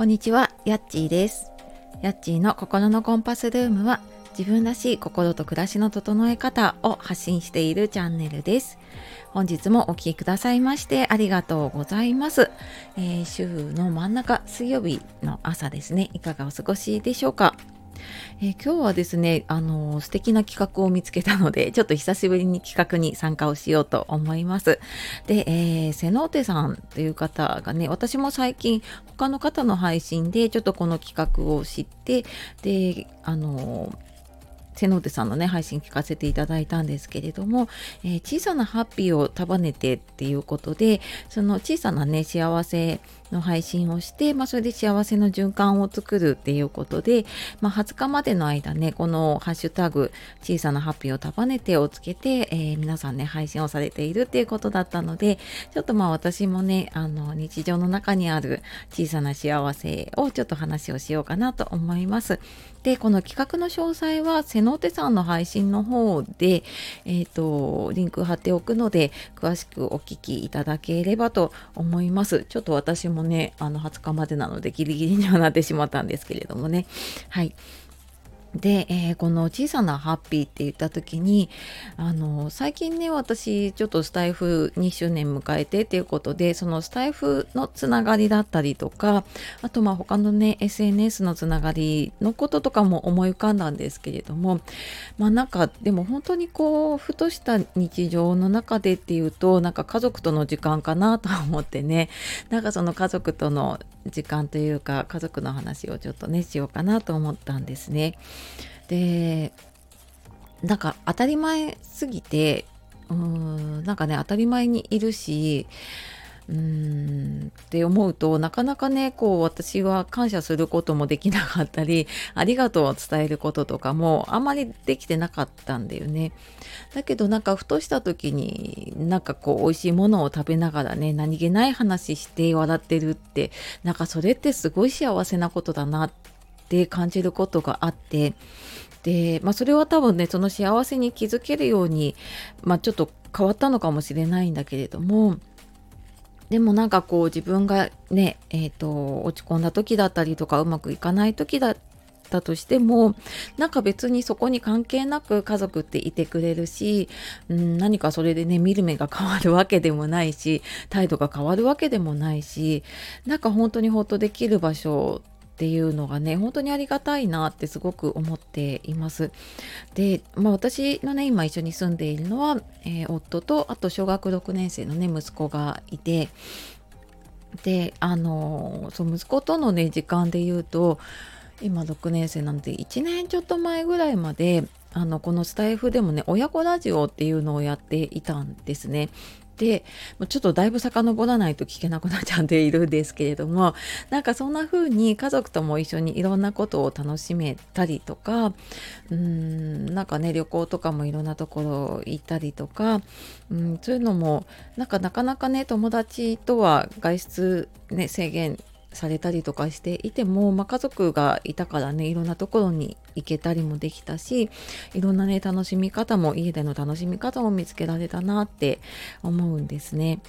こんにちは、やっちーです。やっちーの心のコンパスルームは自分らしい心と暮らしの整え方を発信しているチャンネルです。本日もお聴きくださいましてありがとうございます。えー週の真ん中、水曜日の朝ですね。いかがお過ごしでしょうか？えー今日はですね、あのー素敵な企画を見つけたので、ちょっと久しぶりに企画に参加をしようと思います。で、えー、セノーテさんという方がね、私も最近他の方の配信でちょっとこの企画を知って、で、あのーセノーテさんのね配信聞かせていただいたんですけれども、えー小さなハッピーを束ねてっていうことでその小さなね幸せの配信をして、まあ、それで幸せの循環を作るっていうことで、まあ、20日までの間ねこのハッシュタグ小さなハッピーを束ねてをつけて、えー皆さんね配信をされているっていうことだったのでちょっとまあ私もねあの日常の中にある小さな幸せをちょっと話をしようかなと思います。でこの企画の詳細は瀬ノテさんの配信の方で、えー、とリンク貼っておくので詳しくお聞きいただければと思いますちょっと私もねあの20日までなのでギリギリにはなってしまったんですけれどもね。はい。で、えーこの小さなハッピーって言った時にあの最近ね私ちょっとスタイフ2周年迎えてっていうことでそのスタイフのつながりだったりとかあとまあ他のね SNS のつながりのこととかも思い浮かんだんですけれどもまあなんかでも本当にこうふとした日常の中でっていうとなんか家族との時間かなと思ってねなんかその家族との時間というか家族の話をちょっとねしようかなと思ったんですね。でなんか当たり前すぎてうーんなんかね当たり前にいるしうーんって思うとなかなかねこう私は感謝することもできなかったり ありがとうを伝えることとかもあんまりできてなかったんだよね。だけどなんかふとした時になんかこう美味しいものを食べながらね何気ない話して笑ってるってなんかそれってすごい幸せなことだなって感じることがあってで、まあ、それは多分ねその幸せに気づけるように、まあ、ちょっと変わったのかもしれないんだけれどもでもなんかこう自分がね、えー、と落ち込んだ時だったりとかうまくいかない時だったとしてもなんか別にそこに関係なく家族っていてくれるし、うん、何かそれでね見る目が変わるわけでもないし態度が変わるわけでもないしなんか本当にほっとできる場所っていうのがね本当にありがたいなってすごく思っています。で、まあ、私のね今一緒に住んでいるのは、えー夫とあと小学6年生のね息子がいてであのそう息子とのね時間で言うと今6年生なので1年ちょっと前ぐらいまであのこのスタイフでもね親子ラジオっていうのをやっていたんですね。でもうちょっとだいぶ遡らないと聞けなくなっちゃっているんですけれども なんかそんな風に家族とも一緒にいろんなことを楽しめたりとかうーんなんかね旅行とかもいろんなところ行ったりとかうんそういうのもなんかなかなかね友達とは外出、ね、制限されたりとかしていても、まあ、家族がいたからねいろんなところに行けたりもできたしいろんなね楽しみ方も家での楽しみ方も見つけられたなって思うんですね。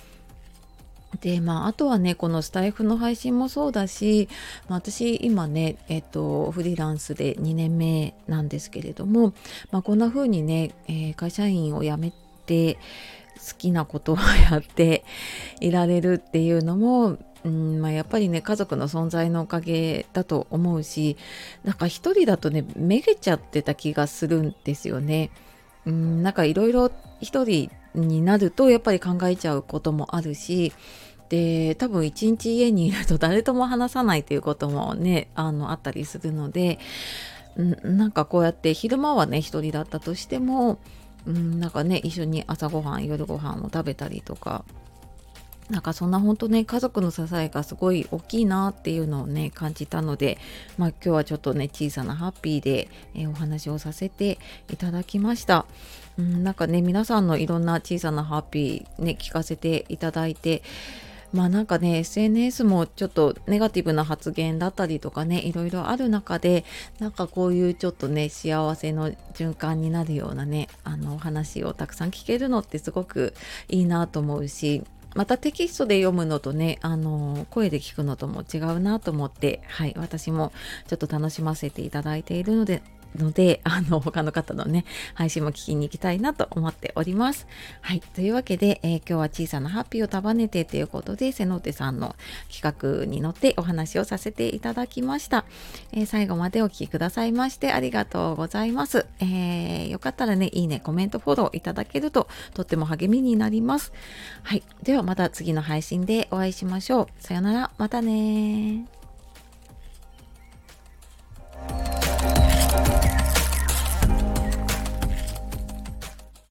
でまあ、あとはねこのスタイフの配信もそうだし、まあ私今ね、えっと、フリーランスで2年目なんですけれども、まあ、こんな風にね、えー会社員を辞めて好きなことをやっていられるっていうのも、うんまあ、やっぱりね家族の存在のおかげだと思うしなんか一人だとねめげちゃってた気がするんですよね。うんなんかいろいろ一人になるとやっぱり考えちゃうこともあるしで多分一日家にいると誰とも話さないっていうこともねあのあったりするのでうんなんかこうやって昼間はね一人だったとしてもうんなんかね一緒に朝ごはん夜ご飯を食べたりとかなんかそんな本当ね家族の支えがすごい大きいなっていうのをね感じたのでまあ今日はちょっとね小さなハッピーで、えお話をさせていただきました。うん、なんかね皆さんのいろんな小さなハッピーね聞かせていただいてまあなんかね SNS もちょっとネガティブな発言だったりとかねいろいろある中でなんかこういうちょっとね幸せの循環になるようなねあのお話をたくさん聞けるのってすごくいいなと思うしまたテキストで読むのとね、あの声で聞くのとも違うなと思って、はい、私もちょっと楽しませていただいているので、ので、あの、他の方のね、配信も聞きに行きたいなと思っております。はい。というわけで、えー、今日は小さなハッピーを束ねてということで、瀬ノ手さんの企画に乗ってお話をさせていただきました。えー、最後までお聴きくださいましてありがとうございます。えー、よかったらね、いいね、コメント、フォローいただけるととっても励みになります。はい。ではまた次の配信でお会いしましょう。さよなら。またね